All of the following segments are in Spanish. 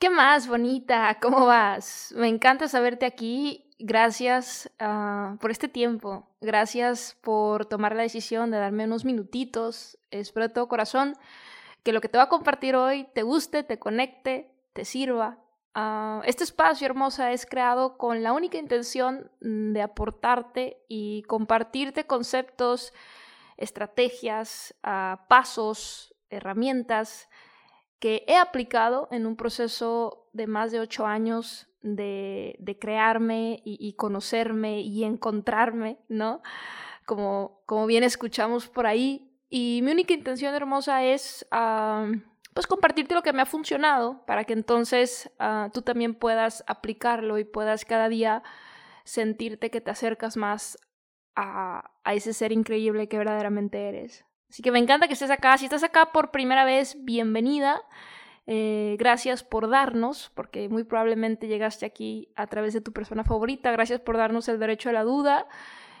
¿Qué más, bonita? ¿Cómo vas? Me encanta saberte aquí. Gracias ah, por este tiempo. Gracias por tomar la decisión de darme unos minutitos. Espero de todo corazón que lo que te voy a compartir hoy te guste, te conecte, te sirva. Ah, este espacio hermosa es creado con la única intención de aportarte y compartirte conceptos, estrategias, ah, pasos, herramientas que he aplicado en un proceso de más de ocho años de, crearme y, conocerme y encontrarme, ¿no? Como, como bien escuchamos por ahí. Y mi única intención hermosa es, pues, compartirte lo que me ha funcionado para que entonces ah, tú también puedas aplicarlo y puedas cada día sentirte que te acercas más a, a ese ser increíble que verdaderamente eres. Así que me encanta que estés acá. Si estás acá por primera vez, bienvenida. Eh, gracias por darnos, porque muy probablemente llegaste aquí a través de tu persona favorita. Gracias por darnos el derecho a la duda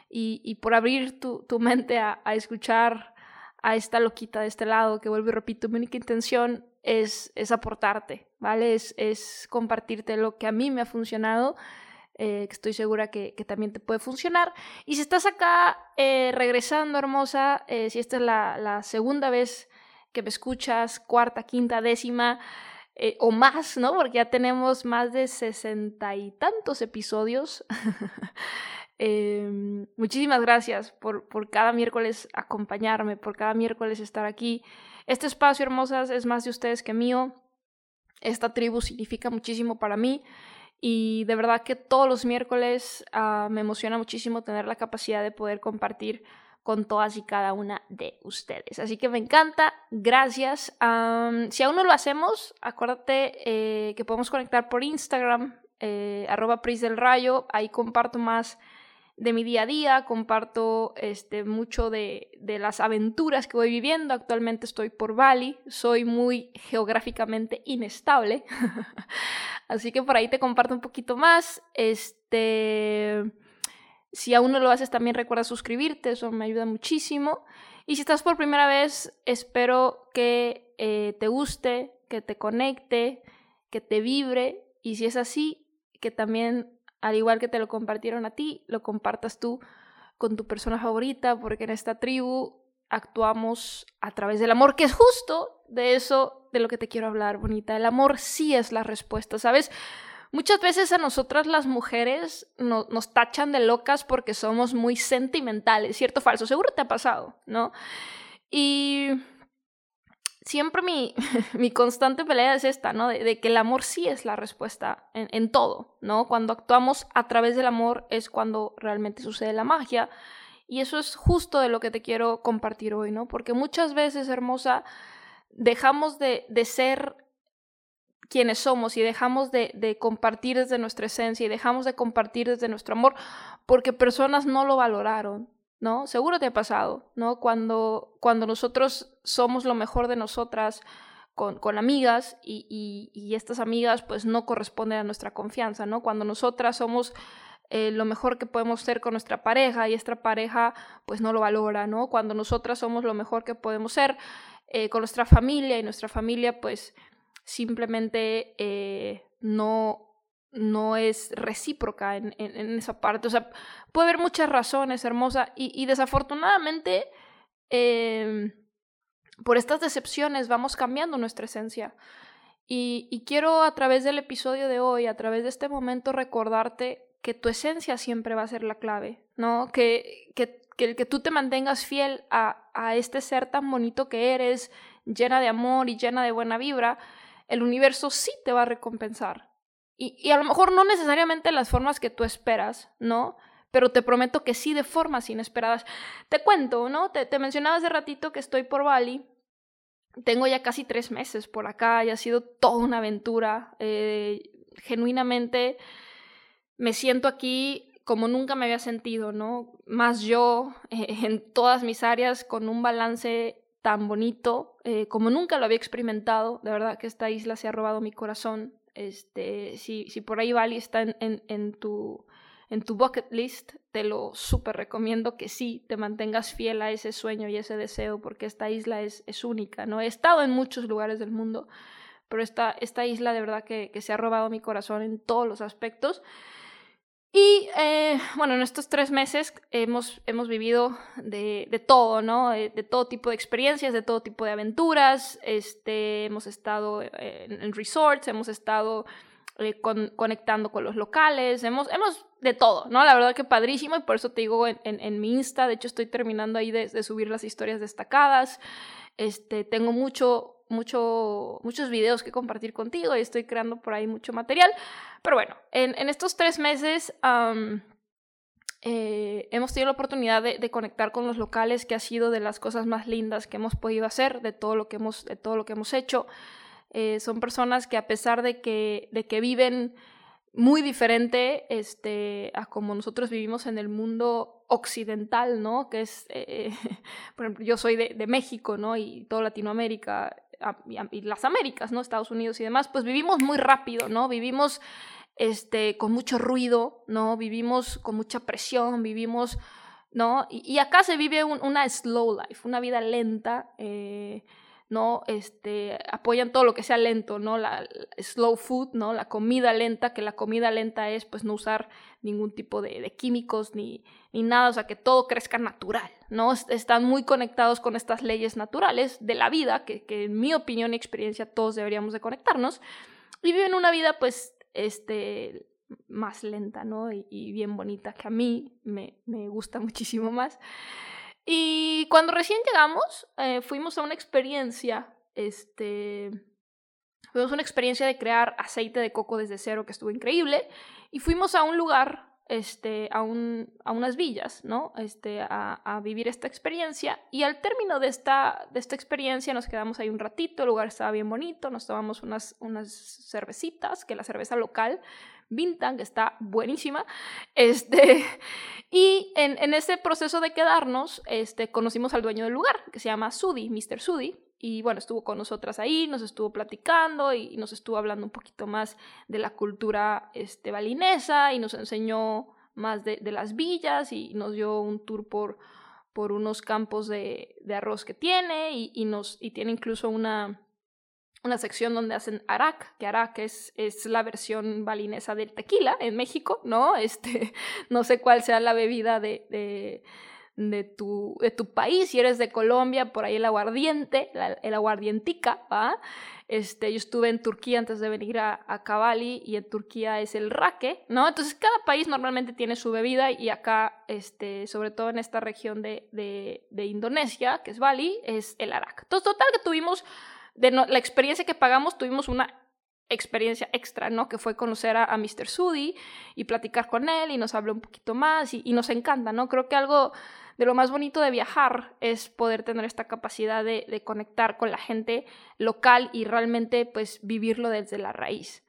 y, por abrir tu, mente a, escuchar a esta loquita de este lado, que vuelvo y repito, mi única intención es, es aportarte, ¿vale? Es, es compartirte lo que a mí me ha funcionado. Eh, que estoy segura que, también te puede funcionar. Y si estás acá eh, regresando, hermosa, si esta es la, la segunda vez que me escuchas, cuarta, quinta, décima eh, o más, ¿no? Porque ya tenemos más de sesenta y tantos episodios. Em, muchísimas gracias por, por cada miércoles acompañarme, por cada miércoles estar aquí. Este espacio, hermosas, es más de ustedes que mío. Esta tribu significa muchísimo para mí. Y de verdad que todos los miércoles ah, me emociona muchísimo tener la capacidad de poder compartir con todas y cada una de ustedes. Así que me encanta, gracias. si aún no lo hacemos, acuérdate eh, que podemos conectar por Instagram, eh, arroba Pris del Rayo, ahí comparto más de mi día a día, comparto este, mucho de, de, las aventuras que voy viviendo. Actualmente estoy por Bali, soy muy geográficamente inestable, así que por ahí te comparto un poquito más. Este, si aún no lo haces, también recuerda suscribirte, eso me ayuda muchísimo. Y si estás por primera vez, espero que eh, te guste, que te conecte, que te vibre. Y si es así, que también, al igual que te lo compartieron a ti, lo compartas tú con tu persona favorita, porque en esta tribu actuamos a través del amor, que es justo de eso de lo que te quiero hablar, bonita. El amor sí es la respuesta, ¿sabes? Muchas veces a nosotras las mujeres nos tachan de locas porque somos muy sentimentales, ¿cierto falso? Seguro te ha pasado, ¿no? Y siempre mi, mi constante pelea es esta, ¿no? De, que el amor sí es la respuesta en, en, todo, ¿no? Cuando actuamos a través del amor es cuando realmente sucede la magia. Y eso es justo de lo que te quiero compartir hoy, ¿no? Porque muchas veces, hermosa, dejamos de, de ser quienes somos y dejamos de, compartir desde nuestra esencia y dejamos de compartir desde nuestro amor porque personas no lo valoraron, ¿no? Seguro te ha pasado, ¿no? Cuando, cuando nosotros somos lo mejor de nosotras con, con amigas y, y, estas amigas pues no corresponden a nuestra confianza, ¿no? Cuando nosotras somos eh, lo mejor que podemos ser con nuestra pareja y esta pareja pues no lo valora, ¿no? Cuando nosotras somos lo mejor que podemos ser eh, con nuestra familia y nuestra familia pues simplemente eh, no, no es recíproca en, esa parte. O sea, puede haber muchas razones, hermosa, y, desafortunadamente em, por estas decepciones vamos cambiando nuestra esencia. Y, quiero a través del episodio de hoy, a través de este momento, recordarte que tu esencia siempre va a ser la clave, ¿no? Que, que, que el que tú te mantengas fiel a, a este ser tan bonito que eres, llena de amor y llena de buena vibra, el universo sí te va a recompensar. Y, a lo mejor no necesariamente las formas que tú esperas, ¿no? Pero te prometo que sí de formas inesperadas. Te cuento, ¿no? Te, te mencionaba hace ratito que estoy por Bali. Tengo ya casi tres meses por acá y ha sido toda una aventura. Eh, genuinamente me siento aquí como nunca me había sentido, ¿no? Más yo en todas mis áreas con un balance tan bonito eh, como nunca lo había experimentado. De verdad que esta isla se ha robado mi corazón. Este, si, por ahí Bali está en, tu, en tu bucket list, te lo súper recomiendo que sí, te mantengas fiel a ese sueño y ese deseo, porque esta isla es, es única, ¿no? He estado en muchos lugares del mundo, pero esta, esta isla de verdad que se ha robado mi corazón en todos los aspectos. Y eh, bueno, en estos tres meses hemos, hemos vivido de, de todo, ¿no? De, de, todo tipo de experiencias, de todo tipo de aventuras. Este, hemos estado en, en resorts, hemos estado eh, con, conectando con los locales, hemos, hemos de todo, ¿no? La verdad que padrísimo y por eso te digo en, en, en mi Insta, de hecho estoy terminando ahí de, de, subir las historias destacadas. Este, tengo mucho, mucho, muchos videos que compartir contigo y estoy creando por ahí mucho material. Pero bueno, en, en estos tres meses eh, hemos tenido la oportunidad de, de, conectar con los locales, que ha sido de las cosas más lindas que hemos podido hacer, de todo lo que hemos, de todo lo que hemos hecho. Eh, son personas que a pesar de que, de que viven muy diferente este, a como nosotros vivimos en el mundo occidental, ¿no? Que es, eh, por ejemplo, yo soy de, de, México, ¿no? Y toda Latinoamérica y las Américas, ¿no? Estados Unidos y demás, pues vivimos muy rápido, ¿no? Vivimos este, con mucho ruido, ¿no? Vivimos con mucha presión, vivimos, ¿no? Y, acá se vive un, una slow life, una vida lenta, eh, ¿no? Este, apoyan todo lo que sea lento, ¿no? La, slow food, ¿no? La comida lenta, que la comida lenta es pues no usar ningún tipo de, de químicos ni, ni, nada, o sea, que todo crezca natural, ¿no? Están muy conectados con estas leyes naturales de la vida, que, que en mi opinión y experiencia todos deberíamos de conectarnos, y viven una vida pues, este, más lenta, ¿no? Y, y bien bonita, que a mí me, me gusta muchísimo más. Y cuando recién llegamos, eh, fuimos a una experiencia, este, fuimos a una experiencia de crear aceite de coco desde cero que estuvo increíble. Y fuimos a un lugar, este, a, un, a unas villas, ¿no? Este, a, a, vivir esta experiencia. Y al término de esta, de esta experiencia nos quedamos ahí un ratito, el lugar estaba bien bonito, nos tomamos unas, unas cervecitas, que la cerveza local Bintang, está buenísima. Este, y en, en ese proceso de quedarnos, este, conocimos al dueño del lugar, que se llama Sudi, Mr. Sudi. Y bueno, estuvo con nosotras ahí, nos estuvo platicando y nos estuvo hablando un poquito más de la cultura este, balinesa y nos enseñó más de, de las villas y nos dio un tour por, por unos campos de, de arroz que tiene y, y, nos, y tiene incluso una, una sección donde hacen arak, que arak es, es la versión balinesa del tequila en México, ¿no? Este, no sé cuál sea la bebida de, de, tu, de tu país, si eres de Colombia, por ahí el aguardiente, el aguardientica, ¿va? Este, yo estuve en Turquía antes de venir a, a Kabali y en Turquía es el raque, ¿no? Entonces cada país normalmente tiene su bebida y acá, este, sobre todo en esta región de, de, de Indonesia, que es Bali, es el arak. Entonces, total que tuvimos no, la experiencia que pagamos, tuvimos una experiencia extra, ¿no? Que fue conocer a, a Mr. Sudi y platicar con él y nos habló un poquito más y, y, nos encanta, ¿no? Creo que algo de lo más bonito de viajar es poder tener esta capacidad de, de conectar con la gente local y realmente pues vivirlo desde la raíz.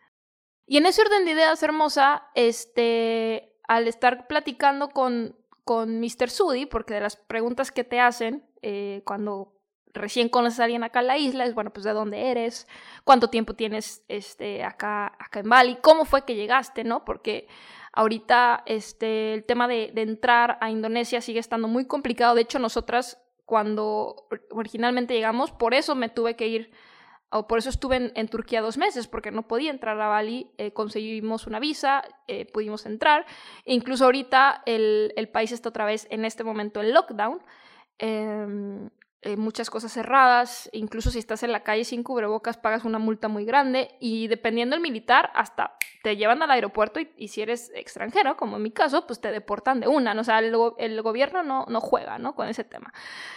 Y en ese orden de ideas hermosa, este, al estar platicando con, con Mr. Sudi, porque de las preguntas que te hacen eh, cuando recién conoces a alguien acá en la isla, es bueno, pues de dónde eres, cuánto tiempo tienes este, acá, acá en Bali, cómo fue que llegaste, ¿no? Porque ahorita este, el tema de, entrar a Indonesia sigue estando muy complicado. De hecho, nosotras cuando originalmente llegamos, por eso me tuve que ir, o por eso estuve en, Turquía dos meses, porque no podía entrar a Bali, eh, conseguimos una visa, eh, pudimos entrar, e incluso ahorita el, el, país está otra vez en este momento en lockdown. Eh, eh, muchas cosas cerradas, incluso si estás en la calle sin cubrebocas pagas una multa muy grande y dependiendo del militar hasta te llevan al aeropuerto y, si eres extranjero, como en mi caso, pues te deportan de una, ¿no? o sea, el, el, gobierno no, no juega ¿no? con ese tema.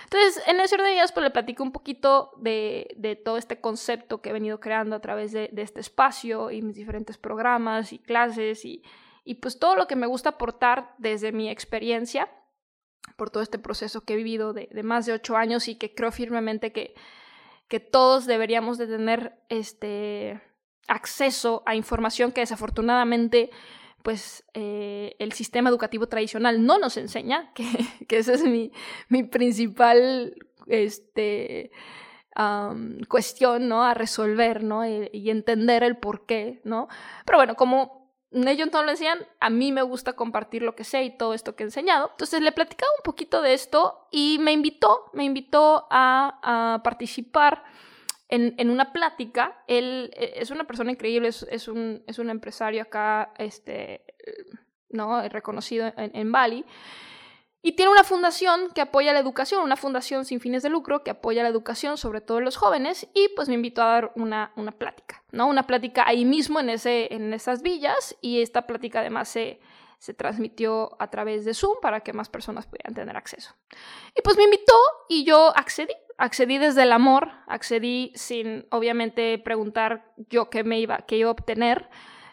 Entonces, en ese orden de días, pues le platico un poquito de, de, todo este concepto que he venido creando a través de, de, este espacio y mis diferentes programas y clases y, y pues todo lo que me gusta aportar desde mi experiencia por todo este proceso que he vivido de, más de ocho años y que creo firmemente que, que todos deberíamos de tener este acceso a información que desafortunadamente pues eh, el sistema educativo tradicional no nos enseña, que, que esa es mi, mi principal este, cuestión ¿no? a resolver ¿no? y, y, entender el por qué. ¿no? Pero bueno, como ellos no lo enseñan, a mí me gusta compartir lo que sé y todo esto que he enseñado. Entonces le platicaba un poquito de esto y me invitó, me invitó a, participar en, en, una plática. Él eh, es una persona increíble, es, es, un, es un, empresario acá, este, ¿no? reconocido en, en Bali. Y tiene una fundación que apoya la educación, una fundación sin fines de lucro que apoya la educación, sobre todo los jóvenes, y pues me invitó a dar una, una plática, ¿no? Una plática ahí mismo en, ese, en esas villas, y esta plática además se, se transmitió a través de Zoom para que más personas pudieran tener acceso. Y pues me invitó y yo accedí, accedí desde el amor, accedí sin obviamente preguntar yo qué me iba, qué iba a obtener.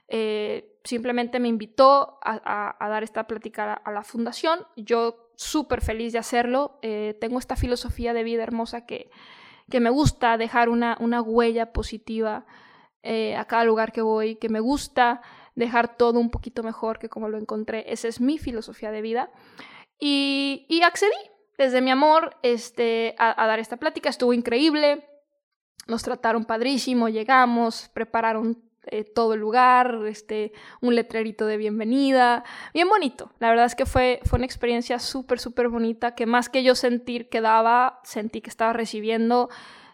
Eh, simplemente me invitó a, dar esta plática a la, fundación. Yo súper feliz de hacerlo. Eh, tengo esta filosofía de vida hermosa que, me gusta dejar una, huella positiva eh, a cada lugar que voy, que me gusta dejar todo un poquito mejor que como lo encontré. Esa es mi filosofía de vida. Y, y accedí desde mi amor este, a, a dar esta plática. Estuvo increíble. Nos trataron padrísimo, llegamos, prepararon eh, todo el lugar, este, un letrerito de bienvenida, bien bonito. La verdad es que fue, fue una experiencia súper, súper bonita, que más que yo sentir que daba, sentí que estaba recibiendo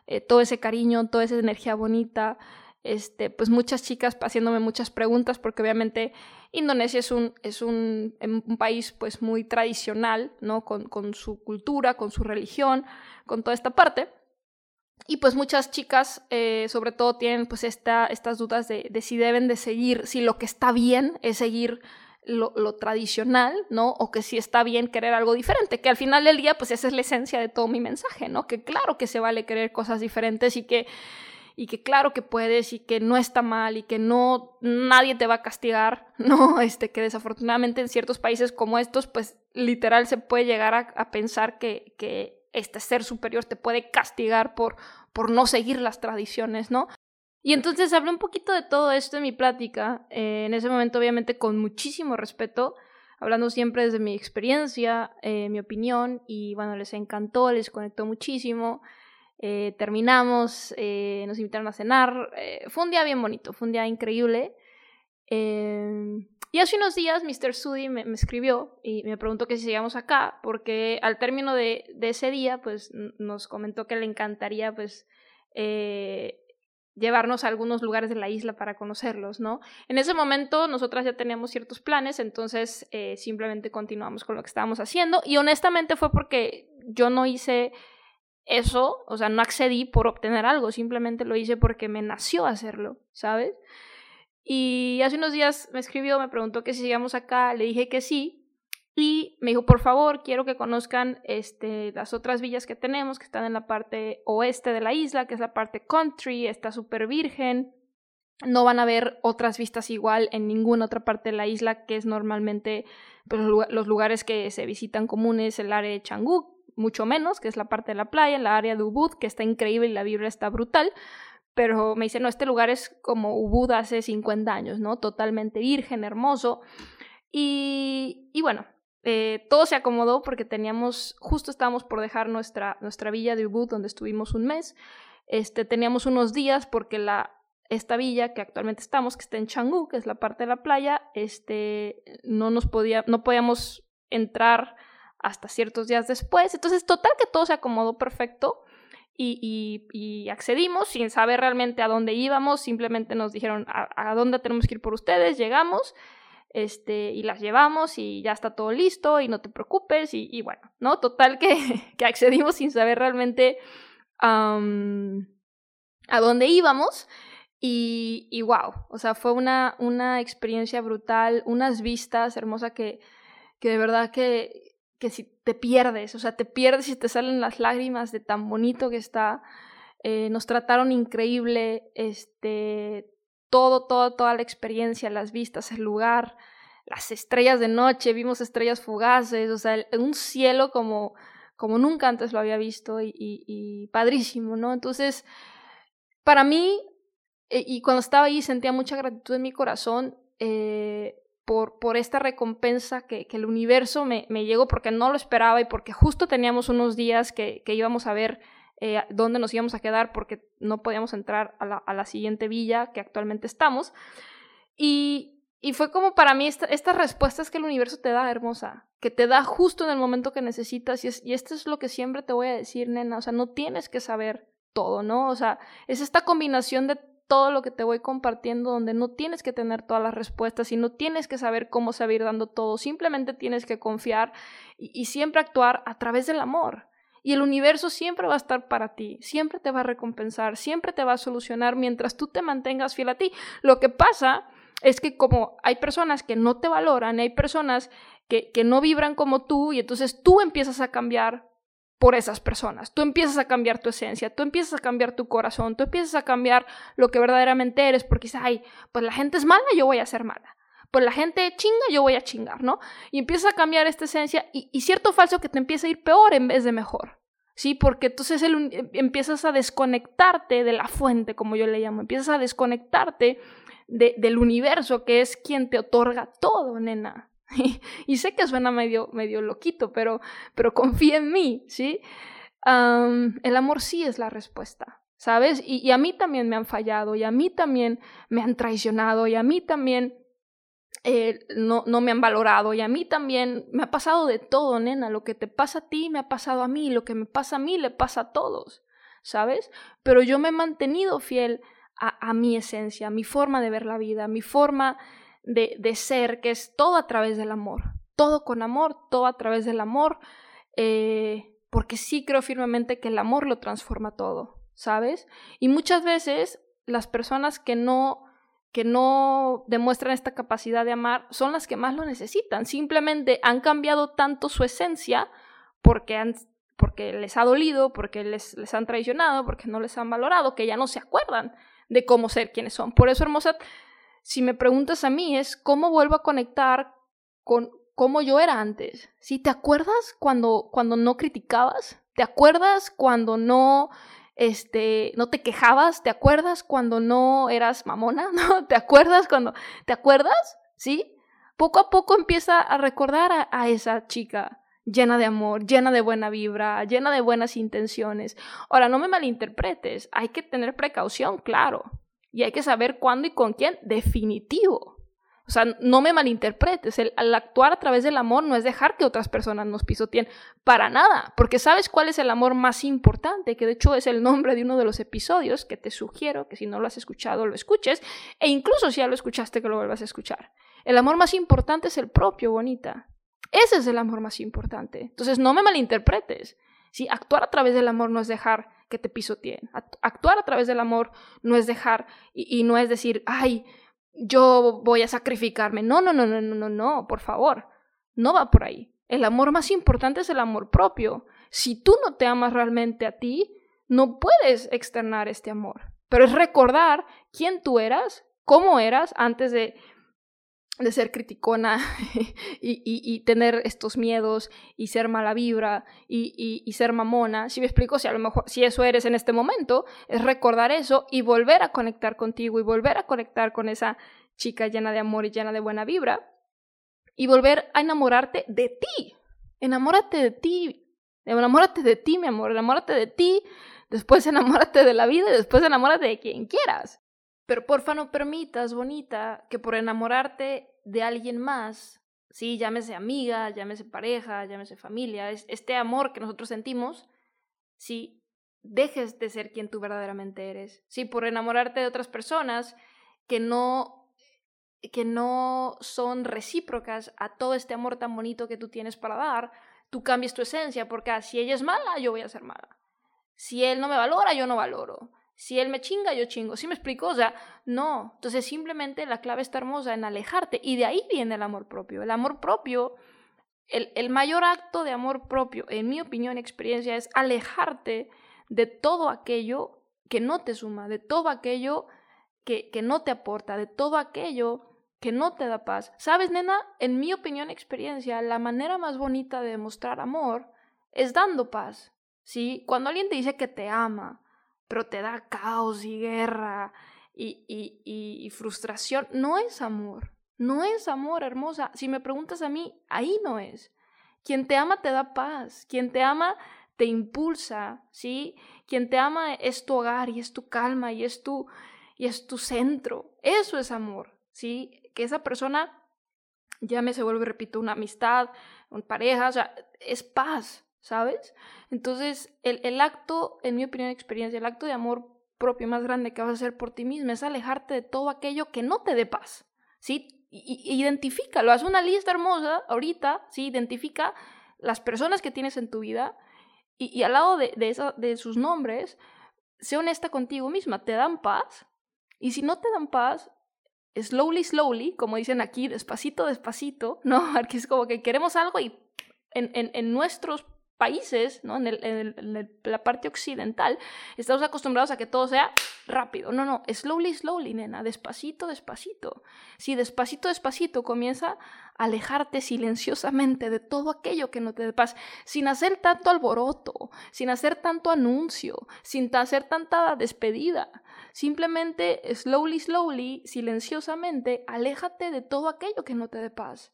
eh, todo ese cariño, toda esa energía bonita. Este, pues muchas chicas haciéndome muchas preguntas, porque obviamente Indonesia es un, es un, em, un país pues muy tradicional, ¿no? Con, con su cultura, con su religión, con toda esta parte. Y pues muchas chicas, eh, sobre todo, tienen pues esta, estas dudas de, si deben de seguir, si lo que está bien es seguir lo, tradicional, ¿no? O que si está bien querer algo diferente, que al final del día pues esa es la esencia de todo mi mensaje, ¿no? Que claro que se vale querer cosas diferentes y que, y que claro que puedes y que no está mal y que no nadie te va a castigar, ¿no? Este, que desafortunadamente en ciertos países como estos pues literal se puede llegar a, pensar que este ser superior te puede castigar por, por no seguir las tradiciones, ¿no? Y entonces hablé un poquito de todo esto en mi plática, eh, en ese momento obviamente con muchísimo respeto, hablando siempre desde mi experiencia, eh, mi opinión, y bueno, les encantó, les conectó muchísimo. Eh, terminamos, nos invitaron a cenar, fue un día bien bonito, fue un día increíble. Y hace unos días Mr. Sudi me, escribió y me preguntó que si sigamos acá, porque al término de, ese día, pues nos comentó que le encantaría, pues, eh, llevarnos a algunos lugares de la isla para conocerlos, ¿no? En ese momento nosotras ya teníamos ciertos planes, entonces eh, simplemente continuamos con lo que estábamos haciendo y honestamente fue porque yo no hice eso, o sea, no accedí por obtener algo, simplemente lo hice porque me nació hacerlo, ¿sabes? Y hace unos días me escribió, me preguntó que si sigamos acá, le dije que sí. Y me dijo, por favor, quiero que conozcan este, las otras villas que tenemos, que están en la parte oeste de la isla, que es la parte country, está súper virgen. No van a ver otras vistas igual en ninguna otra parte de la isla, que es normalmente pues, los lugares que se visitan comunes, el área de Changú, mucho menos, que es la parte de la playa, la área de Ubud, que está increíble y la vibra está brutal pero me dice, no, este lugar es como Ubud hace 50 años, ¿no? Totalmente virgen, hermoso. Y, y bueno, eh, todo se acomodó porque teníamos, justo estábamos por dejar nuestra, nuestra villa de Ubud, donde estuvimos un mes. Este, teníamos unos días porque la, esta villa que actualmente estamos, que está en Changú, que es la parte de la playa, este, no nos podía, no podíamos entrar hasta ciertos días después. Entonces, total que todo se acomodó perfecto y, accedimos sin saber realmente a dónde íbamos, simplemente nos dijeron a, dónde tenemos que ir por ustedes, llegamos, este, y las llevamos y ya está todo listo y no te preocupes y, bueno, ¿no? Total que, que, accedimos sin saber realmente a dónde íbamos y, y wow, o sea, fue una, una experiencia brutal, unas vistas hermosas que, que de verdad que, que si te pierdes, o sea, te pierdes y te salen las lágrimas de tan bonito que está. Eh, nos trataron increíble, este, todo, todo, toda la experiencia, las vistas, el lugar, las estrellas de noche, vimos estrellas fugaces, o sea, un cielo como, como nunca antes lo había visto y, y, padrísimo, ¿no? Entonces, para mí, eh, y cuando estaba ahí sentía mucha gratitud en mi corazón, eh, por, por esta recompensa que, que el universo me, me, llegó porque no lo esperaba y porque justo teníamos unos días que, que íbamos a ver eh, dónde nos íbamos a quedar porque no podíamos entrar a la, a la siguiente villa que actualmente estamos. Y, y fue como para mí esta, estas respuestas que el universo te da, hermosa, que te da justo en el momento que necesitas. Y, es, y esto es lo que siempre te voy a decir, nena, o sea, no tienes que saber todo, ¿no? O sea, es esta combinación de todo lo que te voy compartiendo donde no tienes que tener todas las respuestas y no tienes que saber cómo saber dando todo, simplemente tienes que confiar y, siempre actuar a través del amor. Y el universo siempre va a estar para ti, siempre te va a recompensar, siempre te va a solucionar mientras tú te mantengas fiel a ti. Lo que pasa es que como hay personas que no te valoran, hay personas que, que no vibran como tú y entonces tú empiezas a cambiar por esas personas. Tú empiezas a cambiar tu esencia, tú empiezas a cambiar tu corazón, tú empiezas a cambiar lo que verdaderamente eres, porque dices, ay, pues la gente es mala, yo voy a ser mala. Pues la gente chinga, yo voy a chingar, ¿no? Y empiezas a cambiar esta esencia y, cierto falso que te empieza a ir peor en vez de mejor. ¿Sí? Porque entonces el, em, empiezas a desconectarte de la fuente, como yo le llamo. Empiezas a desconectarte del universo, que es quien te otorga todo, nena. y sé que suena medio, medio loquito, pero, pero confía en mí, ¿sí? el amor sí es la respuesta, ¿sabes? Y, a mí también me han fallado, y a mí también me han traicionado, y a mí también eh, no, no me han valorado, y a mí también me ha pasado de todo, nena. Lo que te pasa a ti me ha pasado a mí, lo que me pasa a mí le pasa a todos, ¿sabes? Pero yo me he mantenido fiel a, a mi esencia, a mi forma de ver la vida, a mi forma de, ser, que es todo a través del amor, todo con amor, todo a través del amor, eh, porque sí creo firmemente que el amor lo transforma todo, ¿sabes? Y muchas veces las personas que no que no demuestran esta capacidad de amar son las que más lo necesitan. Simplemente han cambiado tanto su esencia porque, han, porque les ha dolido, porque les, les han traicionado, porque no les han valorado, que ya no se acuerdan de cómo ser quienes son. Por eso, hermosa, si me preguntas a mí, es cómo vuelvo a conectar con cómo yo era antes. ¿Sí? ¿Te acuerdas cuando, cuando no criticabas? ¿Te acuerdas cuando no, este, no te quejabas? ¿Te acuerdas cuando no eras mamona? ¿No? ¿Te acuerdas cuando... ¿Te acuerdas? ¿Sí? Poco a poco empieza a recordar a, a esa chica llena de amor, llena de buena vibra, llena de buenas intenciones. Ahora, no me malinterpretes, hay que tener precaución, claro. Y hay que saber cuándo y con quién, definitivo. O sea, no me malinterpretes, el, actuar a través del amor no es dejar que otras personas nos pisoteen, para nada, porque sabes cuál es el amor más importante, que de hecho es el nombre de uno de los episodios que te sugiero que si no lo has escuchado lo escuches, e incluso si ya lo escuchaste que lo vuelvas a escuchar. El amor más importante es el propio, bonita. Ese es el amor más importante. Entonces, no me malinterpretes. Si actuar a través del amor no es dejar que te pisoteen. Actuar a través del amor no es dejar y, no es decir, ay, yo voy a sacrificarme. No, no, no, no, no, no, no, por favor. No va por ahí. El amor más importante es el amor propio. Si tú no te amas realmente a ti, no puedes externar este amor. Pero es recordar quién tú eras, cómo eras antes de de ser criticona y, tener estos miedos y ser mala vibra y, ser mamona. Si me explico, si a lo mejor si eso eres en este momento, es recordar eso y volver a conectar contigo y volver a conectar con esa chica llena de amor y llena de buena vibra y volver a enamorarte de ti. Enamórate de ti. Enamórate de ti, mi amor. Enamórate de ti. Después enamórate de la vida y después enamórate de quien quieras. Pero porfa no permitas, bonita, que por enamorarte de alguien más, sí, llámese amiga, llámese pareja, llámese familia, este amor que nosotros sentimos, sí, dejes de ser quien tú verdaderamente eres. Sí, por enamorarte de otras personas que no que no son recíprocas a todo este amor tan bonito que tú tienes para dar, tú cambies tu esencia, porque ah, si ella es mala, yo voy a ser mala. Si él no me valora, yo no valoro. Si él me chinga, yo chingo. ¿Sí me explico? O sea, no. Entonces simplemente la clave está hermosa en alejarte. Y de ahí viene el amor propio. El amor propio, el, el mayor acto de amor propio, en mi opinión y experiencia, es alejarte de todo aquello que no te suma, de todo aquello que, que no te aporta, de todo aquello que no te da paz. ¿Sabes, nena? En mi opinión y experiencia, la manera más bonita de demostrar amor es dando paz. ¿Sí? Cuando alguien te dice que te ama, pero te da caos y guerra y, y, y, frustración, no es amor. No es amor, hermosa. Si me preguntas a mí, ahí no es. Quien te ama te da paz. Quien te ama te impulsa, ¿sí? Quien te ama es tu hogar y es tu calma y es tu, y es tu centro. Eso es amor, ¿sí? Que esa persona, ya me se vuelve, repito, una amistad, una pareja, o sea, es paz, ¿sabes? Entonces, el, el acto, en mi opinión y experiencia, el acto de amor propio más grande que vas a hacer por ti mismo es alejarte de todo aquello que no te dé paz, ¿sí? identifícalo, haz una lista hermosa ahorita, ¿sí? Identifica las personas que tienes en tu vida y, al lado de, de, de sus nombres, sé honesta contigo misma, ¿te dan paz? Y si no te dan paz, slowly, slowly, como dicen aquí, despacito, despacito, ¿no? Aquí es como que queremos algo y en, en, en nuestros países, ¿no? En, el, en, la parte occidental, estamos acostumbrados a que todo sea rápido. No, no, slowly, slowly, nena, despacito, despacito. Si despacito, despacito comienza a alejarte silenciosamente de todo aquello que no te dé paz, sin hacer tanto alboroto, sin hacer tanto anuncio, sin hacer tanta despedida. Simplemente, slowly, slowly, silenciosamente, aléjate de todo aquello que no te dé paz.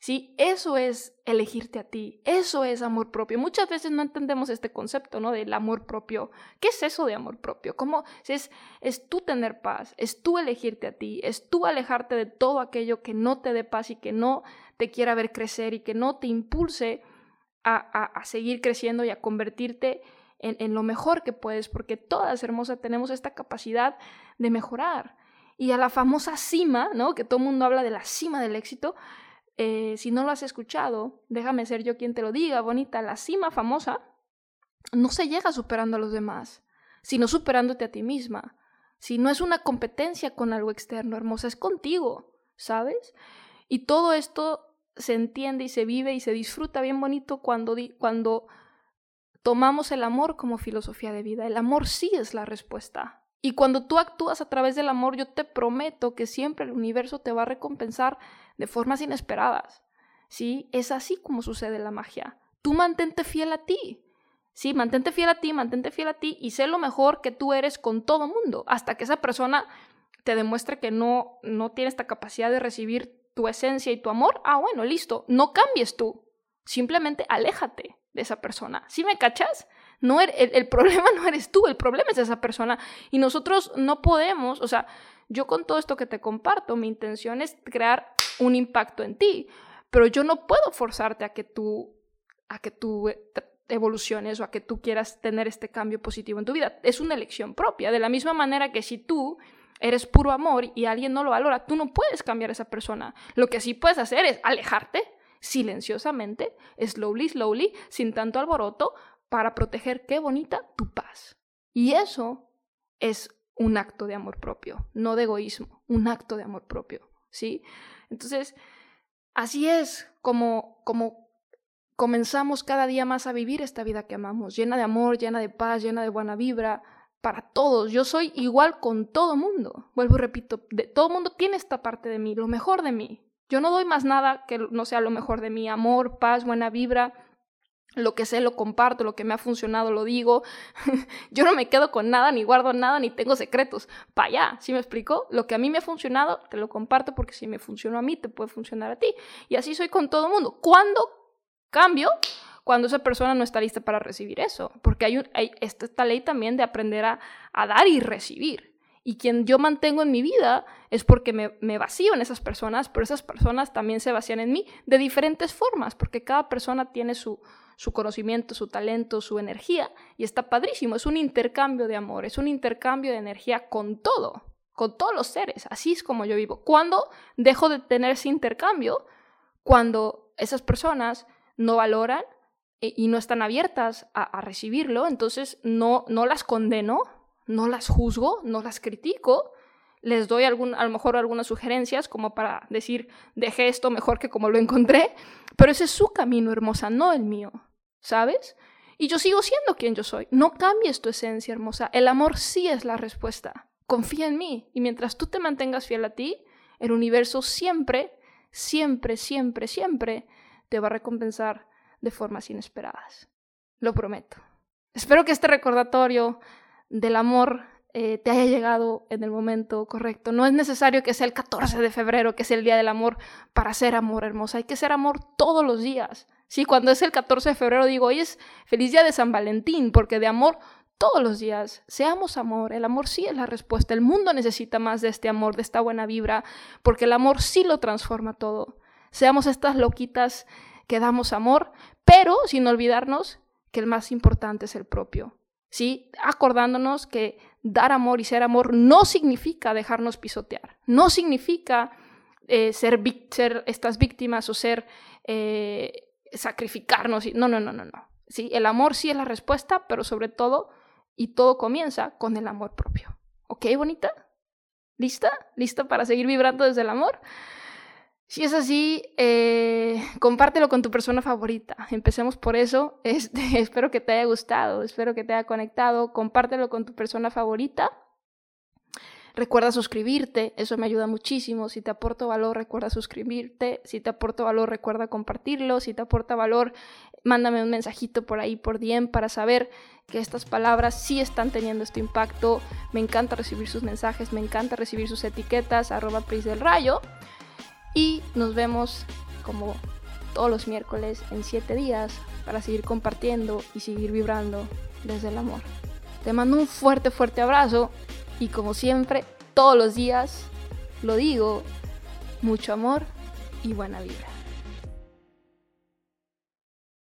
Sí, eso es elegirte a ti, eso es amor propio. Muchas veces no entendemos este concepto, ¿no? Del amor propio. ¿Qué es eso de amor propio? ¿Cómo es, es tú tener paz, es tú elegirte a ti, es tú alejarte de todo aquello que no te dé paz y que no te quiera ver crecer y que no te impulse a, a, seguir creciendo y a convertirte en, en lo mejor que puedes, porque todas, hermosas, tenemos esta capacidad de mejorar. Y a la famosa cima, ¿no? Que todo el mundo habla de la cima del éxito, eh, si no lo has escuchado, déjame ser yo quien te lo diga, bonita, la cima famosa no se llega superando a los demás, sino superándote a ti misma. Si no es una competencia con algo externo, hermosa, es contigo, ¿sabes? Y todo esto se entiende y se vive y se disfruta bien bonito cuando, cuando tomamos el amor como filosofía de vida. El amor sí es la respuesta. Y cuando tú actúas a través del amor, yo te prometo que siempre el universo te va a recompensar de formas inesperadas. ¿Sí? Es así como sucede la magia. Tú mantente fiel a ti. Sí, mantente fiel a ti, mantente fiel a ti y sé lo mejor que tú eres con todo mundo, hasta que esa persona te demuestre que no, no tiene esta capacidad de recibir tu esencia y tu amor. Ah, bueno, listo, no cambies tú. Simplemente aléjate de esa persona. ¿Sí me cachas? No el, el, problema no eres tú, el problema es esa persona. Y nosotros no podemos, o sea, yo con todo esto que te comparto, mi intención es crear un impacto en ti, pero yo no puedo forzarte a que tú, a que tú evoluciones o a que tú quieras tener este cambio positivo en tu vida. Es una elección propia, de la misma manera que si tú eres puro amor y alguien no lo valora, tú no puedes cambiar a esa persona. Lo que sí puedes hacer es alejarte silenciosamente, slowly, slowly, sin tanto alboroto, para proteger, qué bonita, tu paz. Y eso es un acto de amor propio, no de egoísmo, un acto de amor propio, ¿sí? Entonces, así es como, como comenzamos cada día más a vivir esta vida que amamos, llena de amor, llena de paz, llena de buena vibra, para todos. Yo soy igual con todo mundo. Vuelvo y repito, de, todo mundo tiene esta parte de mí, lo mejor de mí. Yo no doy más nada que no sea lo mejor de mí, amor, paz, buena vibra, lo que sé lo comparto, lo que me ha funcionado lo digo. Yo no me quedo con nada, ni guardo nada, ni tengo secretos. Para allá, ¿sí me explico? Lo que a mí me ha funcionado, te lo comparto porque si me funcionó a mí, te puede funcionar a ti. Y así soy con todo mundo. ¿Cuándo cambio? Cuando esa persona no está lista para recibir eso. Porque hay, hay esta, ley también de aprender a, a dar y recibir y quien yo mantengo en mi vida es porque me, me, vacío en esas personas, pero esas personas también se vacían en mí de diferentes formas, porque cada persona tiene su, su conocimiento, su talento, su energía, y está padrísimo, es un intercambio de amor, es un intercambio de energía con todo, con todos los seres. Así es como yo vivo. ¿Cuándo dejo de tener ese intercambio? Cuando esas personas no valoran eh, y no están abiertas a, recibirlo, entonces no, no las condeno, no las juzgo, no las critico, les doy algún, a lo mejor algunas sugerencias como para decir, dejé esto mejor que como lo encontré, pero ese es su camino, hermosa, no el mío, ¿sabes? Y yo sigo siendo quien yo soy. No cambies tu esencia, hermosa. El amor sí es la respuesta confía en mí. Y mientras tú te mantengas fiel a ti, el universo siempre, siempre, siempre, siempre te va a recompensar de formas inesperadas. Lo prometo. Espero que este recordatorio del amor eh, te haya llegado en el momento correcto. No es necesario que sea el 14 de febrero, que sea el Día del Amor, para ser amor hermosa. Hay que ser amor todos los días. Sí, cuando es el 14 de febrero digo, hoy es feliz día de San Valentín, porque de amor todos los días. Seamos amor. El amor sí es la respuesta. El mundo necesita más de este amor, de esta buena vibra, porque el amor sí lo transforma todo. Seamos estas loquitas que damos amor, pero sin olvidarnos que el más importante es el propio. ¿Sí? Acordándonos que dar amor y ser amor no significa dejarnos pisotear, no significa eh, ser, estas víctimas o ser eh, sacrificarnos. No, no, no, no, no. ¿Sí? El amor sí es la respuesta, pero sobre todo y todo comienza con el amor propio. ¿Ok, bonita? ¿Lista? ¿Lista para seguir vibrando desde el amor? Si es así, eh, compártelo con tu persona favorita. Empecemos por eso. Este, espero que te haya gustado, espero que te haya conectado. Compártelo con tu persona favorita. Recuerda suscribirte, eso me ayuda muchísimo. Si te aporto valor, recuerda suscribirte. Si te aporto valor, recuerda compartirlo. Si te aporta valor, mándame un mensajito por ahí, por DM, para saber que estas palabras sí están teniendo este impacto. Me encanta recibir sus mensajes, me encanta recibir sus etiquetas, arroba del Rayo. Y nos vemos como todos los miércoles en 7 días para seguir compartiendo y seguir vibrando desde el amor. Te mando un fuerte, fuerte abrazo y como siempre, todos los días, lo digo, mucho amor y buena vibra.